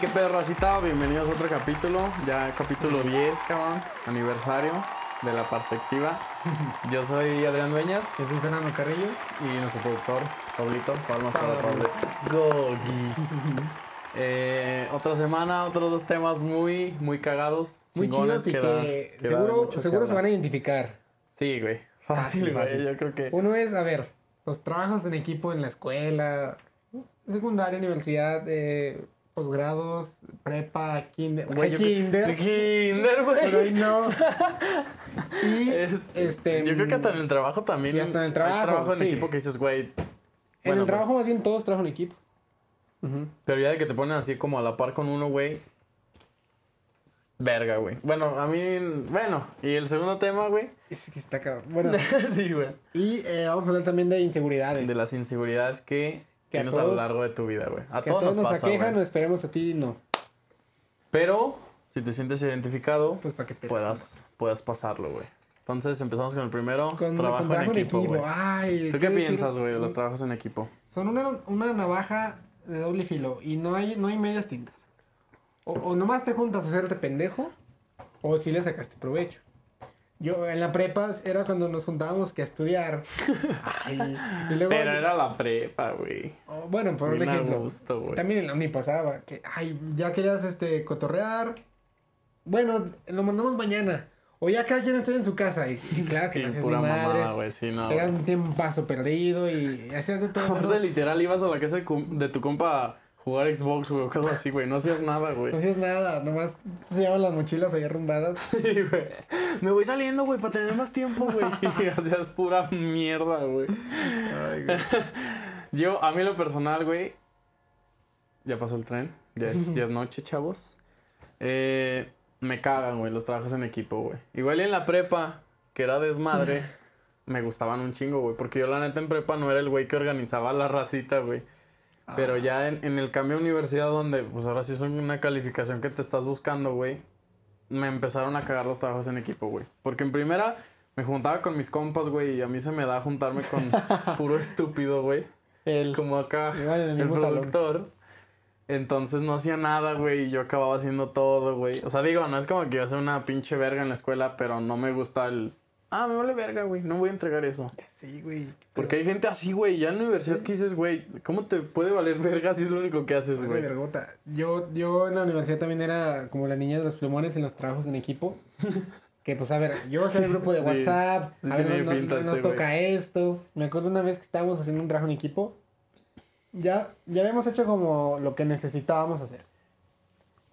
qué pedo, racita. Bienvenidos a otro capítulo. Ya capítulo 10, cabrón. Aniversario de la perspectiva. Yo soy Adrián Dueñas Yo soy Fernando Carrillo. y nuestro productor, Pablito. Palmas para Pablo. Gogis. Eh, otra semana, otros dos temas muy, muy cagados. Muy chidos y que da- seguro, mucho que seguro se van a identificar. Sí, güey. Fácil, Fácil, güey. fácil. Yo creo que. Uno es, a ver, los trabajos en equipo en la escuela, secundaria, universidad, eh, posgrados, prepa, kinder. Güey, kinder. Kinder, güey. Pero ahí no. Y Es- este. Yo creo que hasta en el trabajo también. Y hasta en el hay trabajo, trabajo en sí. equipo que dices, güey. En bueno, el trabajo más bien todos trabajan en equipo. Pero ya de que te ponen así como a la par con uno, güey. Verga, güey. Bueno, a mí. Bueno, y el segundo tema, güey. Es que está cabrón. Bueno, sí, güey. y eh, vamos a hablar también de inseguridades. De las inseguridades que, Que a tienes a lo todos- largo de tu vida, güey. A que a todos, todos nos aquejan, o esperemos a ti no. Pero, si te sientes identificado, Pues para que te puedas, puedas pasarlo, güey. Entonces empezamos con el primero. Con trabajo, con trabajo en equipo. Ay, ¿Tú qué piensas, güey, de los trabajos en equipo? Son una, una navaja de doble filo y no hay, no hay medias tintas. O, o nomás te juntas a hacerte pendejo o si le sacaste provecho. Yo en la prepa era cuando nos juntábamos que a estudiar. Ay, y luego, Pero era la prepa, güey. o, bueno, por un ejemplo. gusto, también en la uni pasaba que, ay, ya querías este cotorrear. Bueno, lo mandamos mañana. O ya cada quien estoy en su casa. Y, y claro que Y no hacías ni madres. sí, no. Era un tiempo perdido y hacías de todo. Menos- literal, ibas a la casa de, tu compa jugar Xbox, güey, o cosas así, güey. No hacías nada, güey. No hacías nada, nomás se llevaban las mochilas ahí arrumbadas. Sí, güey. Me voy saliendo, güey, para tener más tiempo, güey. Y hacías pura mierda, güey. Ay, güey. Yo, a mí lo personal, güey. Ya pasó el tren. Ya es, ya es noche, chavos. Eh, me cagan, güey, los trabajos en equipo, güey. Igual y en la prepa, que era desmadre, me gustaban un chingo, güey. Porque yo, la neta, en prepa no era el güey que organizaba la racita, güey. Pero ya en, en el cambio de universidad, donde, pues ahora sí son una calificación que te estás buscando, güey. Me empezaron a cagar los trabajos en equipo, güey. Porque en primera me juntaba con mis compas, güey, y a mí se me da juntarme con puro estúpido, güey. El, Como acá, el el mismo salón. productor. Entonces no hacía nada, güey, y yo acababa haciendo todo, güey. O sea, digo, no es como que iba a ser una pinche verga en la escuela, pero no me gusta el... Ah, me vale verga, güey, no voy a entregar eso. Sí, güey. Porque hay gente así, güey, ya en la universidad que dices, güey, ¿cómo te puede valer verga si es lo único que haces, güey? vergota. Yo, yo en la universidad también era como la niña de los plumones en los trabajos en equipo. Que pues a ver, yo hacía el grupo de Sí, WhatsApp, sí a ver, no- no- pinta no- nos este toca esto. Me acuerdo una vez que estábamos haciendo un trabajo en equipo. Ya, ya habíamos hecho como lo que necesitábamos hacer.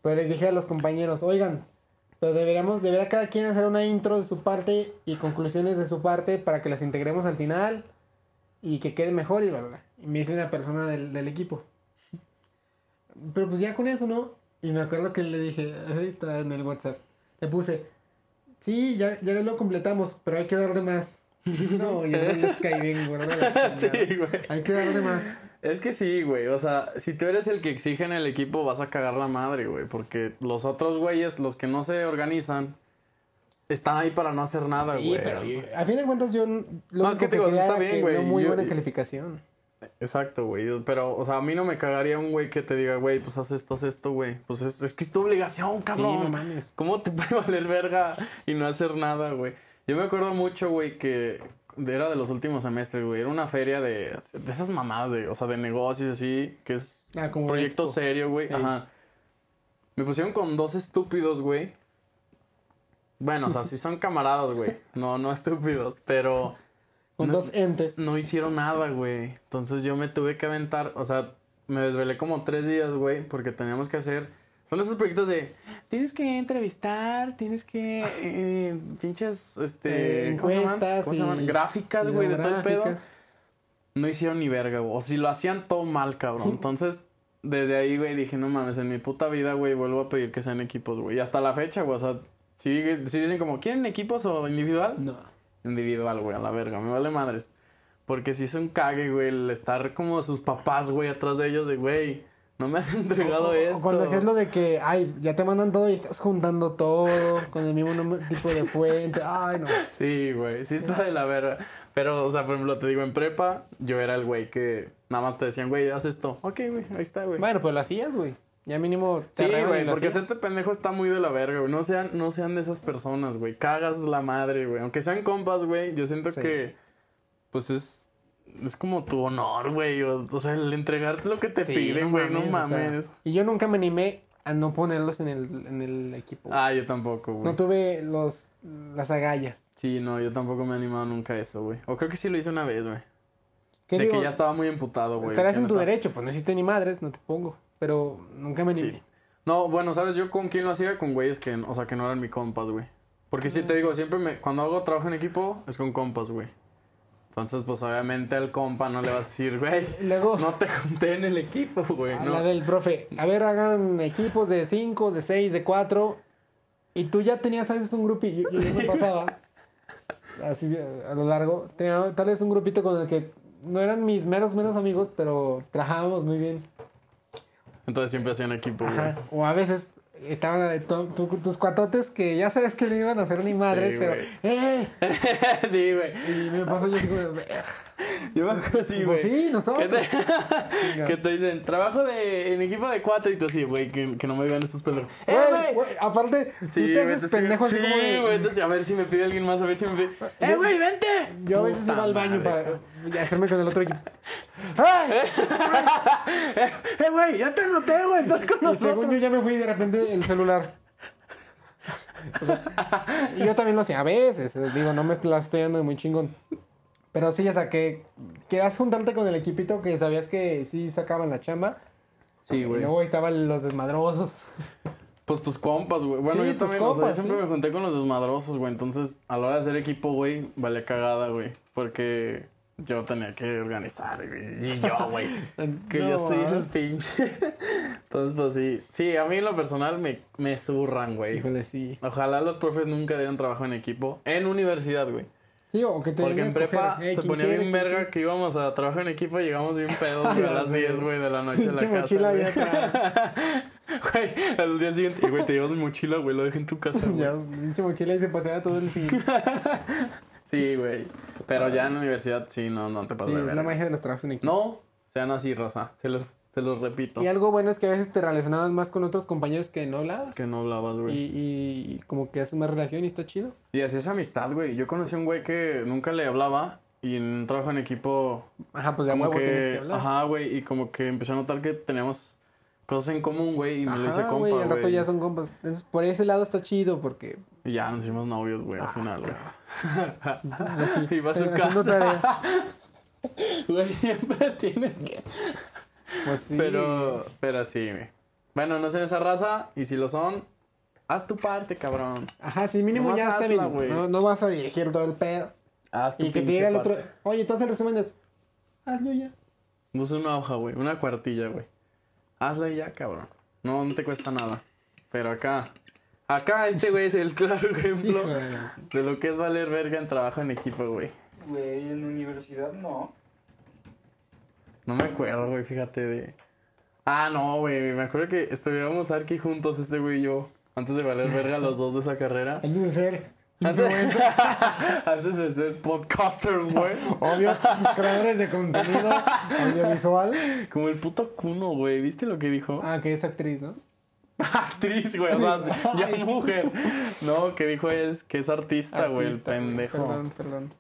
Pero les dije a los compañeros, oigan, pero deberíamos, debería cada quien hacer una intro de su parte y conclusiones de su parte para que las integremos al final y que quede mejor y bla, bla, bla. Y me dice una persona del, del equipo. Pero pues ya con eso, ¿no? Y me acuerdo que le dije, ahí está en el WhatsApp. Le puse, sí, ya, ya lo completamos, pero hay que dar de más. No, yo no les caí bien, güey. Sí, güey. Hay que dar de más. Es que sí, güey. O sea, si tú eres el que exige en el equipo, vas a cagar la madre, güey. Porque los otros güeyes, los que no se organizan, están ahí para no hacer nada, Sí, güey. pero O sea, a fin de cuentas yo lo No, es único que te digo, está bien, que güey, no muy yo- buena calificación. Exacto, güey. Pero, o sea, a mí no me cagaría un güey que te diga, güey, pues haz esto, haz esto, güey. Pues es, es que es tu obligación, cabrón. Sí, no mames. ¿Cómo te puede valer verga y no hacer nada, güey? Yo me acuerdo mucho, güey, que era de los últimos semestres, güey. Era una feria de, de esas mamadas, de, o sea, de negocios así, que es Ah, como proyecto expo. serio, güey. Ey. Ajá. Me pusieron con dos estúpidos, güey. Bueno, o sea, sí son camaradas, güey. No, no estúpidos, pero Con no- dos entes. no hicieron nada, güey. Entonces yo me tuve que aventar, o sea, me desvelé como tres días, güey, porque teníamos que hacer. Son esos proyectos de. Tienes que entrevistar, tienes que. eh, pinches. Este. Eh, ¿cómo se llaman? ¿Cómo se llaman? Gráficas, güey, de todo el pedo. No hicieron ni verga, güey. O si lo hacían todo mal, cabrón. Entonces, desde ahí, güey, dije, no mames, en mi puta vida, güey, vuelvo a pedir que sean equipos, güey. Y hasta la fecha, güey, o sea, sí, sí dicen como, ¿quieren equipos o individual? No. individual, güey, a la verga, me vale madres. Porque si es un cague, güey, el estar como sus papás, güey, atrás de ellos de, güey, no me has entregado O- o- esto. O cuando hacías lo de que, ay, ya te mandan todo y estás juntando todo con el mismo tipo de fuente. Ay, no. Sí, güey, sí está de la verga. Pero, o sea, por ejemplo, te digo, en prepa, yo era el güey que nada más te decían, güey, haz esto. Ok, güey, ahí está, güey. Bueno, pues lo hacías, güey. Ya mínimo te Sí, güey, porque hacías. hacerte pendejo está muy de la verga, güey. No sean, no sean de esas personas, güey. Cagas la madre, güey. Aunque sean compas, güey, yo siento Sí. que, pues es, es como tu honor, güey. O, o sea, el entregarte lo que te Sí, piden, güey, no o sea, mames. y yo nunca me animé a no ponerlos en el, en el equipo. Ah, yo tampoco, güey. no tuve los, las agallas. Sí, no, yo tampoco me he animado nunca a eso, güey. O creo que sí lo hice una vez, güey. ¿Qué De digo? que ya estaba muy emputado, güey. Estarás en tu derecho, pues no hiciste ni madres, no te pongo. Pero nunca me animé. Sí. No, bueno, ¿sabes? Yo con quién lo hacía, con güeyes que, o sea, que no eran mi compas, güey. Porque sí te digo, siempre me, cuando hago trabajo en equipo, es con compas, güey. Entonces, pues obviamente al compa no le vas a decir, güey, Luego, no te junté en el equipo, güey. a No. la del profe, a ver, hagan equipos de 5, de 6, de 4. Y tú ya tenías a veces un grupito, yo, yo me pasaba, así a lo largo, tenía tal vez un grupito con el que no eran mis meros, menos amigos, pero trabajábamos muy bien. Entonces siempre hacían equipo, güey. Ajá. O a veces estaban tus cuatotes que ya sabes que no iban a hacer ni madres, Sí, pero güey. ¡eh! sí, güey. Y me pasó yo "Verga". Yo me acuerdo así, güey. pues sí, ¿Qué nosotros. te, que te dicen, trabajo de, en equipo de cuatro y tú así, güey, que, que no me vean estos pendejos. ¡Eh, Güey, aparte, Sí, tú te haces pendejo así sí, como de- güey, entonces a ver si me pide alguien más, a ver si me pide. ¡Eh, güey, vente! Yo a veces Puta iba al baño madre. para hacerme con el otro equipo. ¡Ay! ¡Eh, güey, ya te noté, güey, estás con Y nosotros! según yo ya me fui y de repente el celular. O sea, y yo también lo hacía a veces. eh, Digo, no me la estoy dando de muy chingón. Pero sí, o sea, que querías juntarte con el equipito que sabías que sí sacaban la chamba. Sí, Y güey. luego estaban los desmadrosos. Pues tus compas, güey. Bueno, Sí, yo también, o sea, compas, yo siempre sí. me junté con los desmadrosos, güey. Entonces, a la hora de hacer equipo, güey, vale cagada, güey. Porque yo tenía que organizar, güey. Y yo, güey. que yo soy el pinche. Entonces, pues sí. Sí, a mí en lo personal me, me zurran, güey. Híjole, sí. Ojalá los profes nunca dieran trabajo en equipo. En universidad, güey. Sí, o que te Porque en prepa eh, se ¿quién ponía bien ¿Quién verga sí? que íbamos a trabajar en equipo y llegamos bien pedos, a las sé. 10, güey, de la noche a la casa. güey. Güey, al día siguiente, y güey, te llevas mi mochila, güey, lo dejé en tu casa, güey. Ya, pinche mochila y se paseaba todo el fin. Sí, güey. Pero ya en la universidad, sí, no, no te Sí, de es la magia de los trabajos en equipo. No, sean así, Rosa. Se los, se los repito. Y algo bueno es que a veces te relacionabas más con otros compañeros que no hablabas. Que no hablabas, Y, güey. Y, y como que haces más relación y está chido. así es amistad, güey. Yo conocí a un güey que nunca le hablaba y en un trabajo en equipo Ajá, pues de huevo tienes que que, hablar. ajá, güey, y como que empecé a notar que teníamos cosas en común, güey, y me lo hice compa, güey, al rato ya son compas. Entonces, por ese lado está chido porque... Y ya nos hicimos novios, güey, al final, güey. Iba a su casa. Güey, siempre tienes que... Pues sí. Pero, pero sí, güey. Bueno, no sean esa raza, y si lo son, haz tu parte, cabrón. Ajá, sí, mínimo Nomás ya está hazla, bien. No, no vas a dirigir todo el pedo. Haz tu Y que te diga el otro... Oye, haces el resumen. Hazlo ya. Usa una hoja, güey, una cuartilla, güey. Hazla y ya, cabrón. No, no te cuesta nada. Pero acá, acá este güey es el claro ejemplo de lo que es valer verga en trabajo en equipo, güey. Güey, en la universidad no. No me acuerdo, güey, fíjate de... Ah, no, güey, me acuerdo que estudiábamos Arki juntos, este güey y yo. Antes de valer verga los dos de esa carrera. Antes de ser Antes, antes de ser podcasters, güey. obvio, creadores de contenido audiovisual. Como el puto Kuno, güey. ¿Viste lo que dijo? Ah, que es actriz, ¿no? Actriz, güey. O sea, ya mujer. No, que dijo es que es artista, güey, el pendejo. Perdón, perdón.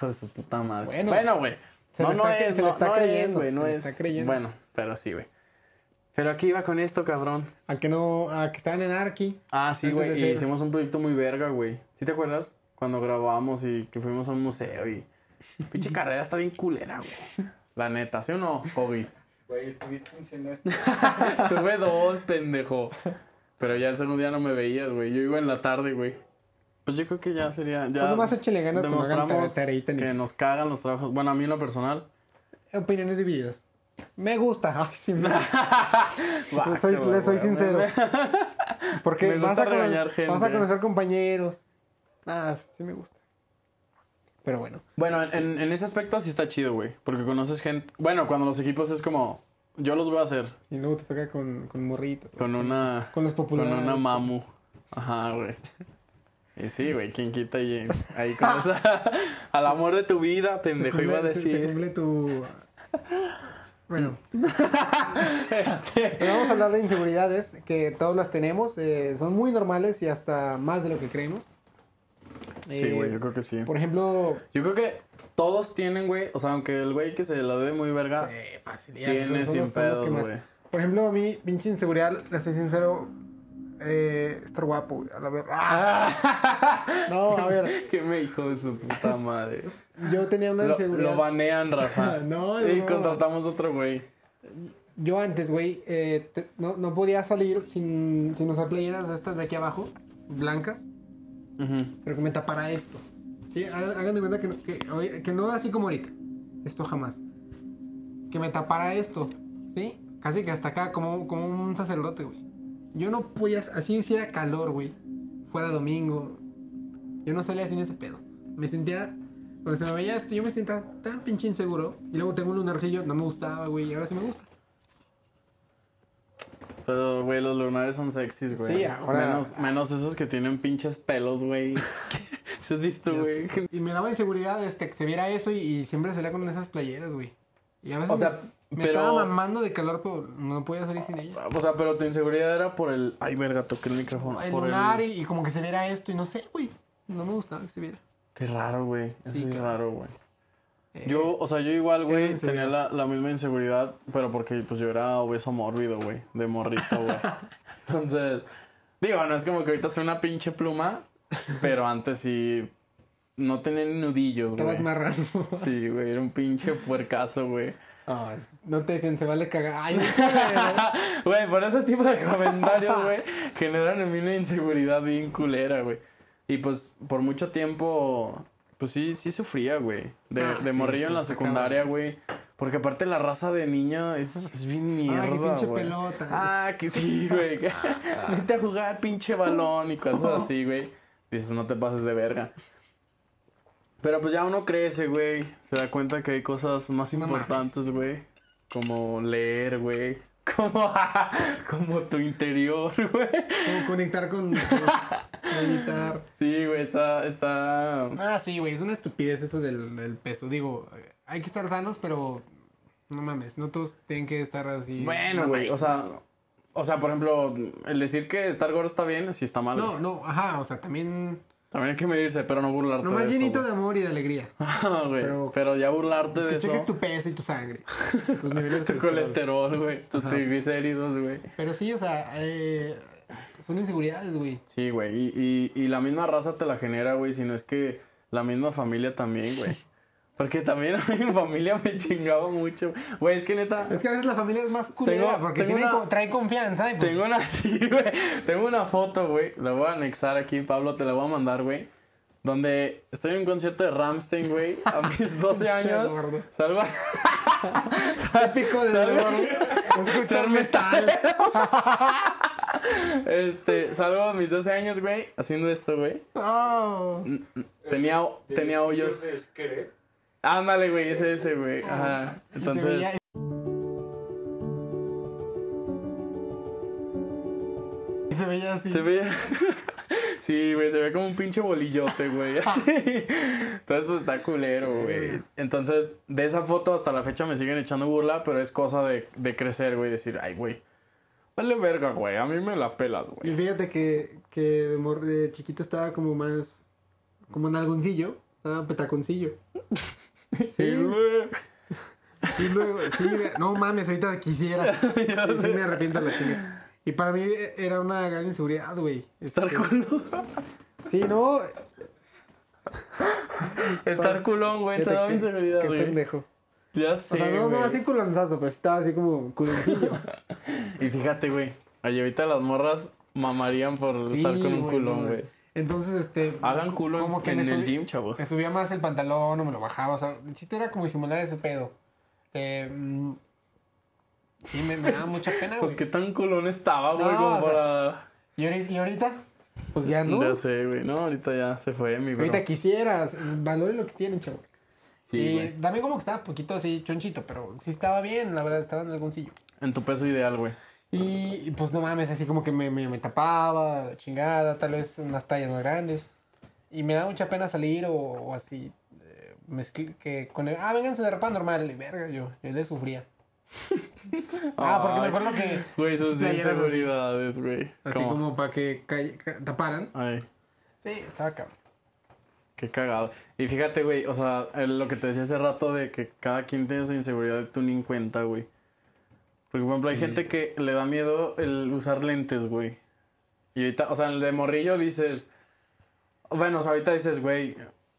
Hijo de su puta madre. Bueno, Bueno, güey. se no, le no está- es, se le no, está no creyendo, es, güey, se no le es. está creyendo. Bueno, pero sí, güey. Pero aquí iba con esto, cabrón. A que no, a que estaban en Arki. Ah, sí, güey. Y ser- hicimos un proyecto muy verga, güey. ¿Sí te acuerdas? Cuando grabamos y que fuimos a un museo y. Pinche carrera está bien culera, güey. La neta, ¿sí o no, Hobbies? Güey, estuviste un semestre. Estuve dos, pendejo. Pero ya el segundo día no me veías, güey. Yo iba en la tarde, güey. Pues yo creo que ya sería. Ya Pues nomás échale ganas demostramos tare- que nos cagan los trabajos. Bueno, a mí en lo personal. Opiniones divididas. Me gusta. Ay, sí, me- Guácala, soy, le soy sincero. Porque vas a, cono- regañar gente. vas a conocer compañeros. Ah, sí me gusta. Pero bueno. Bueno, en, en ese aspecto sí está chido, güey. Porque conoces gente. Bueno, cuando los equipos es como. Yo los voy a hacer Y luego te toca con, con morritos. güey. con una. Con los Con populares. una mamu. Ajá, güey. Y sí, güey, ¿quién quita y ahí conoces al amor de tu vida, Se pendejo, cumple- iba a se- Se, decir. cumple tu. Bueno. Vamos a hablar de inseguridades, que todos las tenemos, eh, son muy normales y hasta más de lo que creemos. Sí, Eh, güey, yo creo que sí. Por ejemplo, Yo creo que todos tienen, güey. O sea, aunque el güey que se la dé muy verga, eh, fácil, ya, tiene son- son sin los- pedos, güey. Por ejemplo, a mí, pinche inseguridad, le soy sincero, eh, estar guapo, güey, a la verdad. No, a ver, que me hijo de su puta madre. yo tenía una inseguridad. lo banean, Rafa. No, Y no. contratamos otro güey. Yo antes, güey, eh, te- no, no podía salir sin, sin usar playeras de estas de aquí abajo, blancas, Ujú. pero que me tapara esto. ¿Sí? Hagan hagan de cuenta que, no- que, que no así como ahorita. Esto jamás. Que me tapara esto, ¿sí? Casi que hasta acá, como, como un sacerdote, güey. Yo no podía, así hiciera calor, güey. Fuera domingo. Yo no salía sin ese pedo. Me sentía, cuando se me veía esto, yo me sentía tan pinche inseguro. Y luego tengo un lunarcillo, no me gustaba, güey, y ahora sí me gusta. Pero, güey, los lunares son sexys, güey. Sí, ahora- Menos, menos esos que tienen pinches pelos, güey. ¿Se has visto, güey? Y me daba inseguridad este, que se viera eso y, y siempre salía con esas playeras, güey. Y a veces O sea, me, pero- estaba mamando de calor, pero no podía salir sin ella. O sea, pero tu inseguridad era por el. Ay, verga, toqué el micrófono. El por lunar y, y como que se viera esto y no sé, güey. No me gustaba que se viera. Qué raro, güey. Sí, es claro. raro, güey. Eh, Yo, o sea, yo igual, güey, tenía la, la misma inseguridad, pero porque pues yo era obeso mórbido, güey, de morrito, güey. Entonces, digo, no es como que ahorita soy una pinche pluma, pero antes sí no tenía ni nudillos, estabas güey. marrano. Sí, güey, era un pinche puercazo, güey. Ah, no te decían, se vale cagar. Ay, güey. Por ese tipo de comentarios, güey, generan en mí una inseguridad bien culera, güey. Y pues por mucho tiempo, pues sí, sí sufría, güey. De, Ah, de sí, morrillo en pues, la secundaria, güey. Porque aparte la raza de niña es, es bien mierda, Ah, qué pinche güey. pelota. Ah, que sí, güey. que- Vete a jugar pinche balón y cosas así, güey. Dices, no te pases de verga. Pero pues ya uno crece, güey. Se da cuenta que hay cosas más importantes, güey. Como leer, güey. Como, como tu interior, güey. Como conectar con. meditar. Sí, güey, está, está... Ah, sí, güey. Es una estupidez eso del, del peso. Digo, hay que estar sanos, pero. No mames, no todos tienen que estar así. Bueno, güey, o sea... O sea, por ejemplo, el decir que estar gordo está bien, sí está mal. No, no, ajá, o sea, también. También hay que medirse, pero no burlarte Nomás de eso, llenito de amor y de alegría. Ah, güey, Pero- pero, ya burlarte de Que eso... cheques tu peso y tu sangre. Tus niveles de Tu colesterol, güey. Tus triglicéridos, güey. Pero sí, o sea, eh, son inseguridades, güey. Sí, güey. Y, y, y la misma raza te la genera, güey. Si no es que la misma familia también, güey. Porque también a mi familia me chingaba mucho. Güey, es que neta. Es que a veces la familia es más culera Tengo- porque tengo tiene una- co- trae confianza y pues... Tengo una, sí, güey. Tengo una foto, güey. La voy a anexar aquí, Pablo. Te la voy a mandar, güey. Donde estoy en un concierto de Ramstein, güey. A mis 12 años. gordo. Salgo a... Típico de gordo. Escuchar Ser metal. Este, salgo a mis 12 años, güey. Haciendo esto, güey. Oh. Tenía, tenía hoyos. Ándale, güey, ese, ese, güey. Ajá. Y se Entonces. veía- se veía así. Se ve. sí, güey, se ve como un pinche bolillote, güey. Entonces, pues está culero, güey. Entonces, de esa foto hasta la fecha me siguen echando burla, pero es cosa de, de crecer, güey. Decir, ay, güey. Vale verga, güey. A mí me la pelas, güey. Y fíjate que, que de chiquito estaba como más... Como en algoncillo. Estaba petaconcillo. Sí. güey. Y luego, sí, no mames, ahorita quisiera. Sí, sí me arrepiento de la chinga. Y para mí eh, era una gran inseguridad, güey. Estar Este, culón. Sí, no. Estar culón, güey. Te daba qué- inseguridad, Qué güey. pendejo. Ya O sé. sea, no, no así culonzazo, pero estaba así como culoncillo. Y fíjate, güey. Allí ahorita las morras mamarían por Sí, estar con un culón, güey. Es- Entonces, este. Hagan culo como que en el gym, chavos. Me subía más el pantalón o me lo bajaba. O sea, el chiste era como disimular ese pedo. Eh, mm, sí, me, me daba mucha pena, Pues güey. qué tan culón estaba, güey, No, como sea, para. ¿Y, ahorita, pues ya no. Ya sé, güey. No, ahorita ya se fue mi bro. ahorita quisieras. Valoren lo que tienen, chavos. Sí, y güey. también como que estaba poquito así chonchito, pero sí estaba bien, la verdad, estaba en algún sillo. En tu peso ideal, güey. Y, pues no mames, así como que me, me, me tapaba, la chingada, tal vez unas tallas más grandes. Y me da mucha pena salir o, o así. eh, mezcl- que con el, ah, vénganse de ropa normal. Y verga, yo, yo le sufría. Ah, porque me acuerdo que. Güey, playeras así. inseguridades, güey. Así ¿Cómo? como para que taparan. Ay, Sí, estaba cabrón. qué cagado. Y fíjate, güey, o sea, lo que te decía hace rato de que cada quien tiene su inseguridad, tú ni en cuenta, güey. Porque, por ejemplo, hay gente que le da miedo el usar lentes, güey. Y ahorita, o sea, el de morrillo dices. Bueno, o sea, ahorita dices, güey,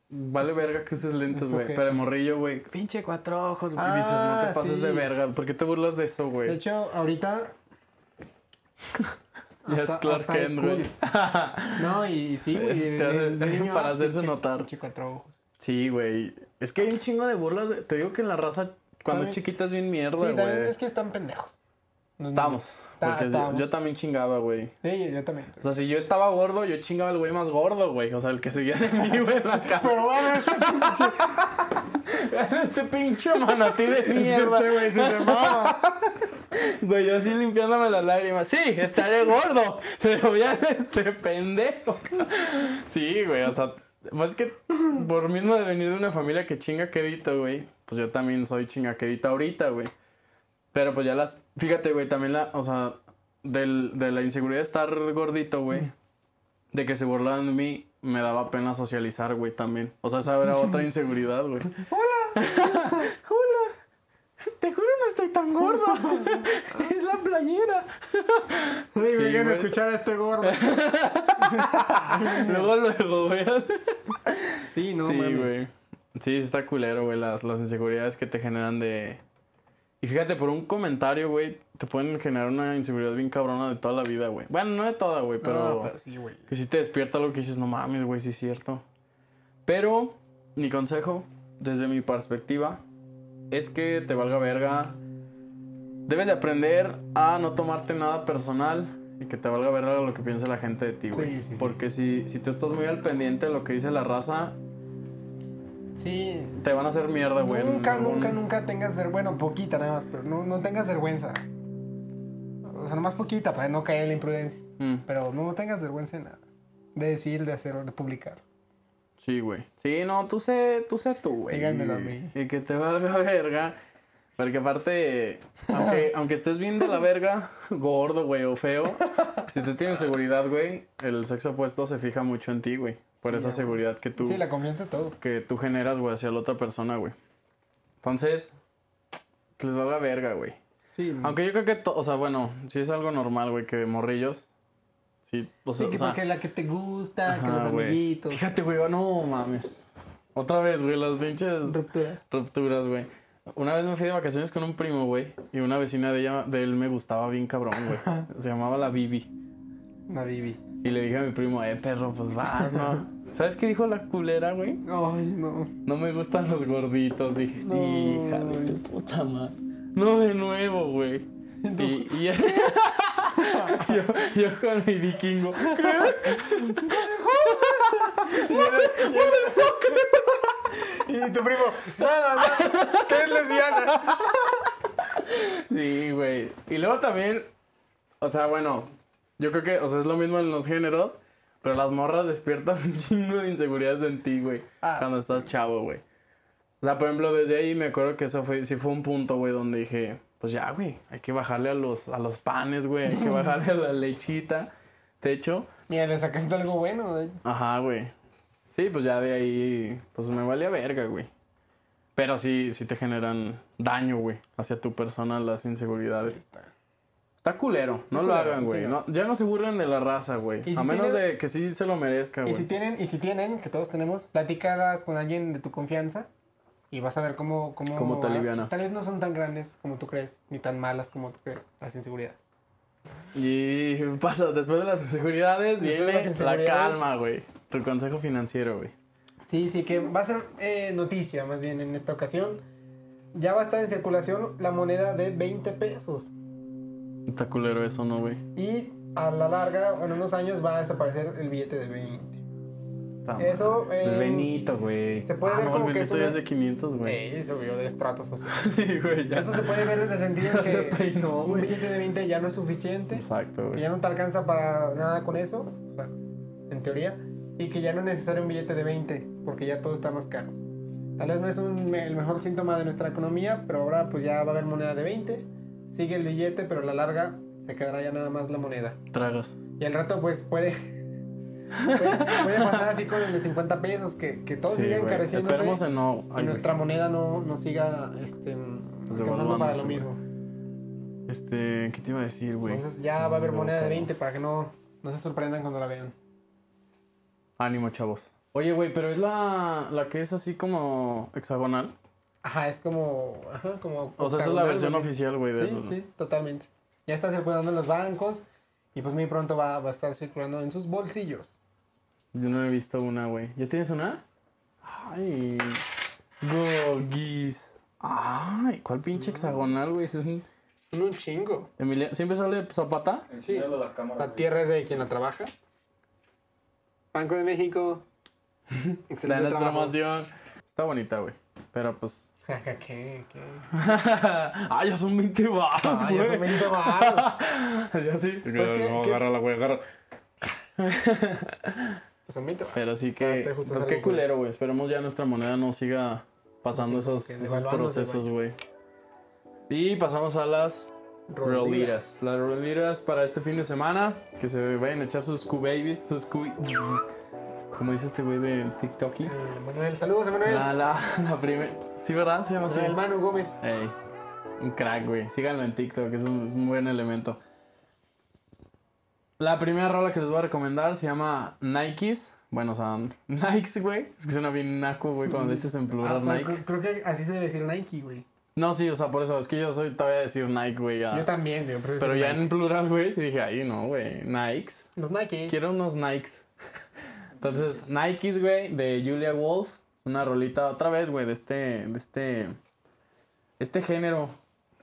vale verga que uses lentes, ¿Eso güey. qué? Pero de morrillo, güey, pinche cuatro ojos, güey. dices, no Ah, te pases de verga. ¿Por qué te burlas de eso, De güey? hecho, ahorita. Ya es Clark Kent, güey. No, y, y sí, güey. De- de para ah, hacerse pinche- notar. pinche cuatro ojos. Sí, güey. Es que hay un chingo de burlas. de- Te digo que en la raza, cuando es También- chiquita, es bien mierda, Sí, güey. también es que están pendejos. Los Estamos. niños. Está- yo- también chingaba, güey. Sí, yo también. O sea, si yo estaba gordo, yo chingaba al güey más gordo, güey. O sea, el que seguía de mí, güey, la cara. Pero bueno, este pinche. este pinche manatí de Es que mierda. este güey se. Güey, yo así limpiándome las lágrimas. Sí, estaré gordo, pero ya este pendejo. Sí, güey, o sea, pues es que por mismo de venir de una familia que chinga quedito, güey, pues yo también soy chingaquedita ahorita, güey. Pero pues ya las, fíjate, güey, también la, o sea, del, de la inseguridad de estar gordito, güey, de que se burlaban de mí, me daba pena socializar, güey, también. O sea, esa era otra inseguridad, güey. Hola. Te juro no estoy tan gordo. es la playera. Sí, Sí, vengan a escuchar a este gordo. luego, luego, güey. Sí, no sí, mames. güey. Sí, está culero, güey, las, las inseguridades que te generan de... Y fíjate, por un comentario, güey, te pueden generar una inseguridad bien cabrona de toda la vida, güey. Bueno, no de toda, güey, pero... No, pero sí, güey. Que si te despierta algo que dices, no mames, güey, sí es cierto. Pero, mi consejo, desde mi perspectiva, es que te valga verga. Debes de aprender a no tomarte nada personal y que te valga verga lo que piense la gente de ti, güey. Sí, sí, sí. Porque si, si tú estás muy al pendiente de lo que dice la raza, Sí. te van a hacer mierda, güey. Nunca, algún- nunca, nunca tengas vergüenza. Bueno, poquita nada más, pero no, no tengas vergüenza. O sea, nomás poquita para no caer en la imprudencia. Mm, Pero no tengas vergüenza en nada. De decir, de hacer, de publicar. Sí, güey. Sí, no, tú sé, tú sé tú, güey. Díganmelo a mí. Y que te valga verga. Porque aparte, aunque, aunque estés bien de la verga, gordo, güey, o feo, si tú tienes seguridad, güey, el sexo opuesto se fija mucho en ti, güey. Por Sí, esa güey. seguridad que tú, Sí, la confianza todo. que tú generas, güey, hacia la otra persona, güey. Entonces, que les valga verga, güey. Sí, Aunque yo creo que, o sea, bueno, sí es algo normal, güey, que morrillos. Sí, o sea, sí, que o sea, porque la que te gusta, que los amiguitos. Fíjate, güey, no mames. Otra vez, güey, las pinches Rupturas. rupturas, güey. Una vez me fui de vacaciones con un primo, güey, y una vecina de ella, de él me gustaba bien cabrón, güey. Se llamaba la Bibi. Una Bibi. Y le dije a mi primo, eh, perro, pues vas, ¿no? ¿Sabes qué dijo la culera, güey? Ay, no. No me gustan los gorditos. Dije, No, hija de tu puta madre. No de nuevo, güey. Y, y yo, yo con mi vikingo. Y tu primo, nada, nada, que es lesbiana. Sí, güey. Y luego también, o sea, bueno, yo creo que, o sea, es lo mismo en los géneros, pero las morras despiertan un chingo de inseguridades en ti, güey. Ah, cuando estás chavo, güey. O sea, por ejemplo, desde ahí me acuerdo que eso fue, sí fue un punto, güey, donde dije, pues ya, güey, hay que bajarle a los, a los panes, güey, hay que bajarle a la lechita. De hecho, Mira, le sacaste algo bueno. de- ajá, güey. Sí, pues ya de ahí, pues me valía verga, güey. Pero sí, sí te generan daño, güey, hacia tu persona las inseguridades. Sí, está. Está culero, no lo hagan, güey. sí, No, ya no se burlen de la raza, güey. Y A si menos tienes- de que sí se lo merezca, Y güey. si tienen, y si tienen, que todos tenemos, platícalas con alguien de tu confianza y vas a ver cómo... Cómo, Cómo te aliviana. Tal vez no son tan grandes como tú crees, ni tan malas como tú crees, las inseguridades. Y pasa, después de las inseguridades Después viene las la calma, güey. Tu consejo financiero, güey. Sí, sí, que va a ser eh, noticia más bien en esta ocasión. Ya va a estar en circulación la moneda de 20 pesos. Está culero eso, ¿no, güey? Y a la larga, en unos años, va a desaparecer el billete de 20. Eso, mal. El eh, Benito, güey. se puede Ah, ver no, como el que es Benito ya una- es de 500, güey. Eh, se olvidó de estrato social. Sí, güey, ya. Eso se puede ver desde el sentido en que peinó, un güey. billete de 20 ya no es suficiente. Exacto, que güey. ya no te alcanza para nada con eso, o sea, en teoría, y que ya no es necesario un billete de 20, porque ya todo está más caro. Tal vez no es un el mejor síntoma de nuestra economía, pero ahora pues ya va a haber moneda de 20. Sigue el billete, pero a la larga se quedará ya nada más la moneda. Tragas. Y al rato pues puede... puede, pasar así con el de 50 pesos, que, que todo Sí, siga encareciéndose Esperemos en no. y Ay, nuestra moneda no, no siga este, alcanzando devaluándose, para lo mismo. Este, ¿qué te iba a decir, güey? Entonces ya va a haber moneda de cabrón. 20 para que no, no se sorprendan cuando la vean. Ánimo, chavos. Oye, güey, pero es la, la que es así como hexagonal. Ajá, es como... Ajá, como O sea, esa es la versión oficial, güey. de Sí, sí, totalmente. Ya está circulando en los bancos y pues muy pronto va, va a estar circulando en sus bolsillos. Yo no he visto una, güey. ¿Ya tienes una? Ay. Gogis. Ay, ¿cuál pinche hexagonal, güey? Es un- Son un chingo. Emilia- ¿Siempre sale Zapata? A la cámara. La tierra es de quien la trabaja. Banco de México. Trabajo. promoción. Está bonita, güey. Pero pues. ¿Qué? ¿Qué? ah, ya son 20 baros, Ah, güey. ya son 20 varos. ya sí. Pues, ¿qué- no, qué? agárrala, güey. Pues son 20 varos. Pero sí Ah, que. ajustas Pues qué culero, güey. Esperemos ya nuestra moneda no siga pasando Sí, esos, que procesos, güey. Y pasamos a las Rolitas. rolitas. Las rolitas para este fin de semana. Que se vayan a echar sus Q-Babies, sus Q. Como dice este güey de TikTok. Eh, Manuel, saludos, Emanuel. La, la, la primera. Sí, ¿verdad? Se llama así. Manuel Manu Gómez. Ey, un crack, güey. Síganlo en TikTok, es un, un buen elemento. La primera rola que les voy a recomendar se llama Nikes. Bueno, o sea, Nikes, güey. Es que suena bien naco, güey, cuando dices en Ah, plural pero Nike. creo, que así se debe decir Nike, güey. No, sí, o sea, por eso. Es que yo soy todavía a decir Nike, güey. Yo también, yo prefiero Pero decir ya en plural, güey, sí dije, ahí no, güey. Nikes. Los Nikes. Quiero unos Nikes. Entonces, Nikes, güey, de Julia Wolf. Una rolita otra vez, güey, de este, de este, este género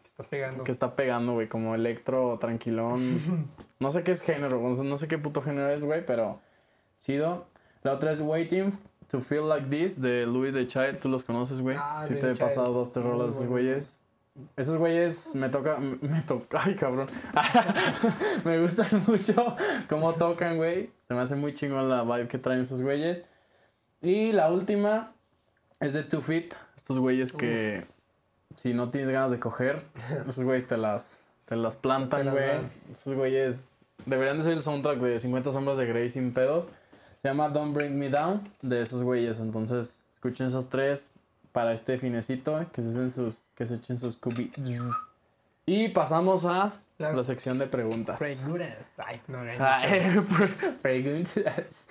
Está pegando. que está pegando, güey, como electro tranquilón. No sé qué es género, no sé qué puto género es, güey, pero chido. La otra es Waiting to Feel Like This de Louis the Child, tú los conoces, güey. Ah, sí te he pasado dos, tres rolas de esos güeyes. Esos güeyes me toca, me toca, ay cabrón. me gustan mucho cómo tocan, güey. Se me hace muy chingón la vibe que traen esos güeyes. Y la última es de Two Feet, estos güeyes que si no tienes ganas de coger, esos güeyes te las, te las plantan, güey. Esos güeyes deberían de ser el soundtrack de 50 sombras de Grey sin pedos. Se llama Don't Bring Me Down de esos güeyes. Entonces, escuchen esos tres para este finecito, que se echen sus, que se echen sus cubi. Y pasamos a Las la sección de preguntas. Preguntas. Ay, no, güey. Ay, preguntas.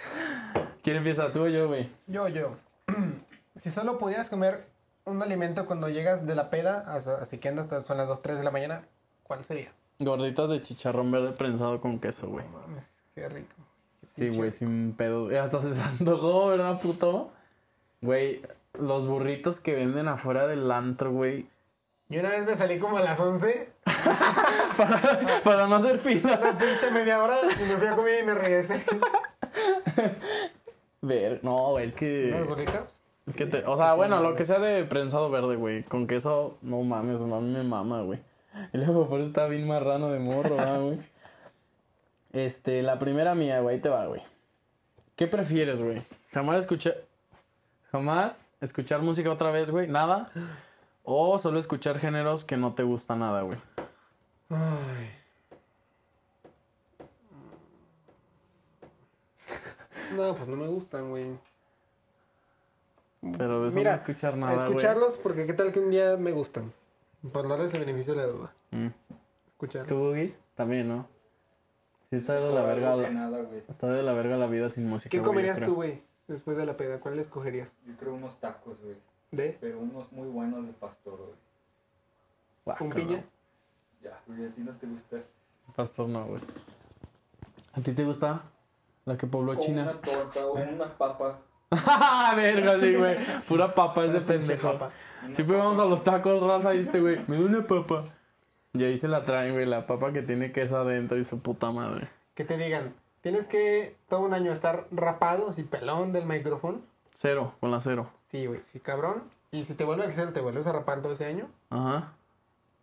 ¿Quién empieza tú o yo, güey? Yo, yo. si solo pudieras comer un alimento cuando llegas de la peda, hasta- así que andas, son las 2, 3 de la mañana, ¿cuál sería? Gorditas de chicharrón verde prensado con queso, güey. No mames, qué rico. Sí, güey, sin pedo. Ya Hasta se antojó, ¿verdad, puto? Güey, los burritos que venden afuera del antro, güey. Yo una vez me salí como a las 11, Para, para no hacer fila. una pinche media hora, y me fui a comer y me regresé. Ver, no, güey, es ¿Unas que. gorditas? Es que te- o sea, bueno, no lo que sea de prensado verde, güey. Con queso, no mames, a mí me mama, güey. Y luego por eso está bien marrano de morro, ¿verdad, güey? Este, la primera mía, güey, ahí te va, güey. ¿Qué prefieres, güey? Jamás escuchar. Jamás escuchar música otra vez, güey, nada. O solo escuchar géneros que no te gusta nada, güey. Ay. No, pues no me gustan, güey. Pero de eso Mira, no escuchar nada, escucharlos porque qué tal que un día me gustan. Por darles el beneficio de la duda. Mm. Escucharlos. ¿Tú? También, ¿no? Sí, está de la verga. La, nada, está de la verga la vida sin música. ¿Qué comerías tú, güey? Después de la peda, ¿cuál le escogerías? Yo creo unos tacos, güey. ¿De? Pero unos muy buenos de pastor, güey. ¿Con piña? Ya, güey, a ti no te gusta. Pastor no, güey. ¿A ti te gusta la que pobló China? una torta o una papa. ¡Ah, verga, sí, güey! Pura papa ese pendejo. papa. Siempre papa. vamos a los tacos, raza, y este güey, me da una papa. Y ahí se la traen, güey, la papa que tiene queso adentro y su puta madre. Que te digan, tienes que todo un año estar rapado, así pelón del micrófono. Cero, con la cero. Sí, güey, sí, cabrón. Y si te vuelve a crecer, te vuelves a rapar todo ese año. Ajá.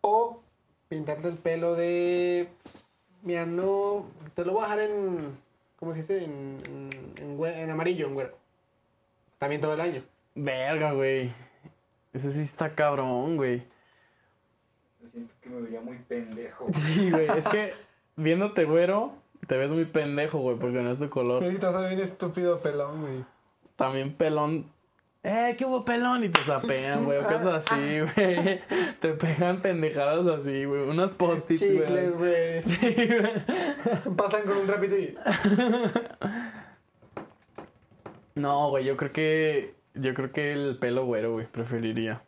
O pintarte el pelo de. Mira, no. Te lo voy a dejar en. ¿Cómo se dice? En, en, en amarillo, en güero. También todo el año. Verga, güey. Ese sí está cabrón, güey. Siento que me vería muy pendejo. Sí, güey. Es que viéndote güero, te ves muy pendejo, güey, porque no es tu color. Sí, te vas a ver bien estúpido pelón, güey. También pelón. ¡Eh, qué hubo pelón! Y te sapean, güey. Cosas así, güey. Te pegan pendejadas así, güey. Unas post-its, Chicles, güey. Sí, güey. Pasan con un trapito y... No, güey, yo creo que. Yo creo que el pelo güero, güey, preferiría.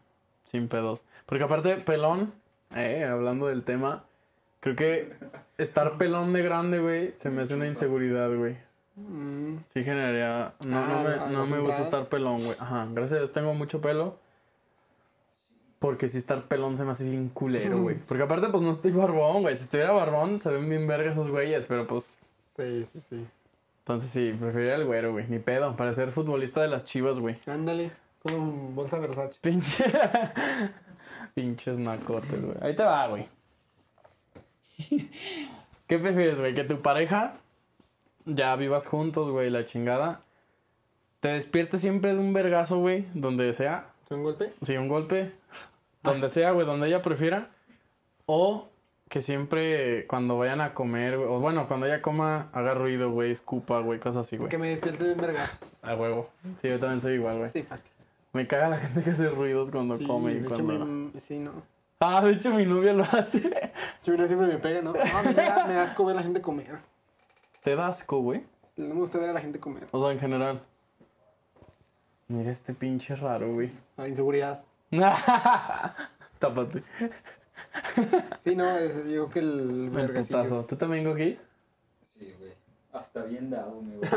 Sin pedos. Porque aparte, pelón, eh, hablando del tema, creo que estar pelón de grande, güey, se me hace una inseguridad, güey. Mm, Sí generaría. No, Ah, no a me, no me gusta estar pelón, güey. Ajá, gracias a Dios tengo mucho pelo. Porque si estar pelón se me hace bien culero, güey. Porque aparte, pues no estoy barbón, güey. Si estuviera barbón, se ven bien verga esos güeyes, pero pues. sí, sí, sí. Entonces sí, preferiría el güero, güey. Ni pedo, para ser futbolista de las chivas, güey. Ándale, con bolsa Versace. Pinche. Pinches nacotes, güey. Ahí te va, güey. ¿Qué prefieres, güey? Que tu pareja ya vivas juntos, güey, la chingada. Te despiertes siempre de un vergazo, güey, donde sea. ¿Es un golpe? Sí, un golpe. Donde sea, güey, donde ella prefiera. O que siempre cuando vayan a comer, güey, o bueno, cuando ella coma, haga ruido, güey, escupa, güey, cosas así, güey. Que me despierte de un vergazo. A huevo. Sí, yo también soy igual, güey. Sí, fácil. Me caga la gente que hace ruidos cuando Sí, come y de hecho, cuando... mi- sí, no. Ah, de hecho mi novia lo hace. Chumina siempre me pega, ¿no? No, me da, me da asco ver a la gente comer. Te da asco, güey. No me gusta ver a la gente comer. O sea, en general. Mira este pinche raro, güey. La inseguridad. Tápate. Sí, no, es, yo creo que el putazo. ¿Tú también cogís? Sí, güey. Hasta bien dado, mi güey.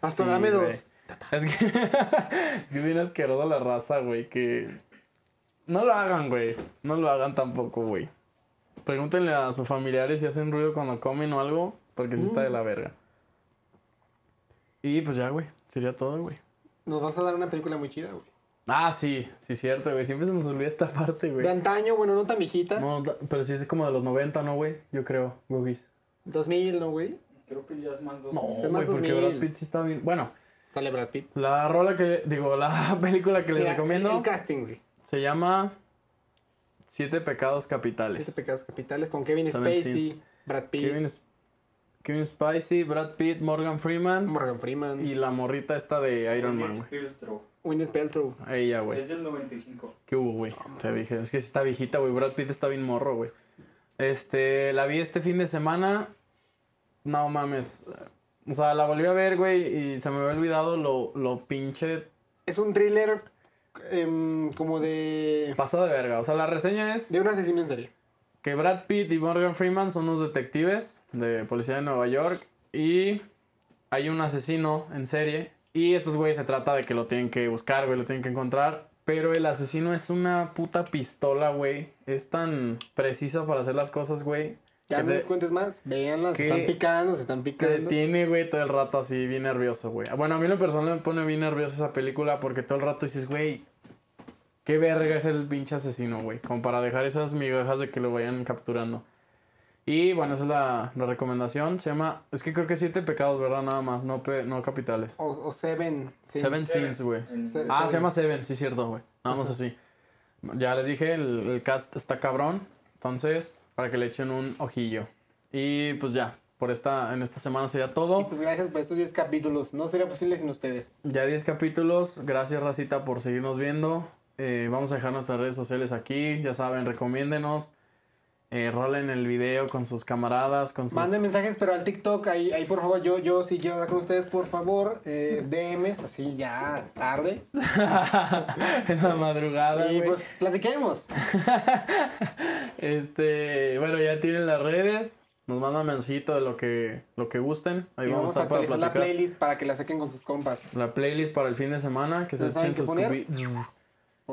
Hasta Sí, dame dos. Es que... es que es bien asquerosa la raza, güey, que... No lo hagan, güey. No lo hagan tampoco, güey. Pregúntenle a sus familiares si hacen ruido cuando comen o algo, porque sí está de la verga. Y pues ya, güey. Sería todo, güey. Nos vas a dar una película muy chida, güey. Ah, sí, sí, cierto, güey. Siempre se nos olvida esta parte, güey. De antaño, bueno, no tan viejita. No, pero sí es como de los 90, ¿no, güey? Yo creo, Gogis. 2000, ¿no, güey? Creo que ya es más dos. No, Es más güey, porque 2000. Brad Pitt sí está bien. Bueno, Sale Brad Pitt. la rola que... Digo, la película que les Mira, recomiendo El, casting, güey. se llama Siete Pecados Capitales. Siete pecados capitales con Kevin Seven Spacey, Sins. Brad Pitt, Kevin, S- Kevin Spacey, Brad Pitt, Morgan Freeman Morgan Freeman, y la morrita esta de Iron Man, güey. Filtro. Gwyneth Paltrow. Ella, güey. Es del 95. ¿Qué hubo, güey? Te dije, es que sí está viejita, güey. Brad Pitt está bien morro, güey. Este, la vi este fin de semana. No mames. O sea, la volví a ver, güey, y se me había olvidado lo, lo pinche Es un thriller em, como de... pasado de verga. O sea, la reseña es De un asesino en serie. Que Brad Pitt y Morgan Freeman son unos detectives de policía de Nueva York y hay un asesino en serie y estos güeyes se trata de que lo tienen que buscar, güey, lo tienen que encontrar, pero el asesino es una puta pistola, güey. Es tan precisa para hacer las cosas, güey. Ya no te- les cuentes más. Véanlas, se están picando, se están Te picando. tiene, güey, todo el rato así, bien nervioso, güey. Bueno, a mí lo personal me pone bien nervioso esa película porque todo el rato dices, güey, qué verga es el pinche asesino, güey. Como para dejar esas migajas de que lo vayan capturando. Y bueno, esa es la, la recomendación. Se llama, es que creo que siete pecados, ¿verdad? Nada más, no, pe- no capitales. O, o Seven. Sins. Seven Sins, güey. Se- Ah, Seven. se llama Seven, sí, cierto, güey. Nada más así. Ya les dije, el, el cast está cabrón. Entonces, para que le echen un ojillo. Y pues ya, por esta, en esta semana sería todo. Y pues gracias por estos 10 capítulos. No sería posible sin ustedes. Ya 10 capítulos. Gracias, Racita, por seguirnos viendo. Eh, vamos a dejar nuestras redes sociales aquí. Ya saben, recomiéndenos. Eh, rolen el video con sus camaradas, con sus... Manden mensajes, pero al TikTok, ahí, ahí por favor, yo, yo sí quiero hablar con ustedes, por favor, eh, DMs, así ya tarde. en la madrugada, Y pues platiquemos. Este, bueno, ya tienen las redes. Nos mandan mensajito de lo que, lo que gusten. Ahí Y vamos, vamos a a estar para actualizar la playlist para que la saquen con sus compas. La playlist para el fin de semana. Que se ¿Ya saben echen sus poner?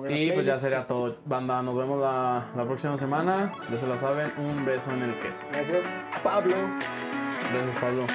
Y pues ya sería todo. Banda, nos vemos la, la próxima semana. Ya se la saben. Un beso en el queso. Gracias, Pablo. Gracias, Pablo.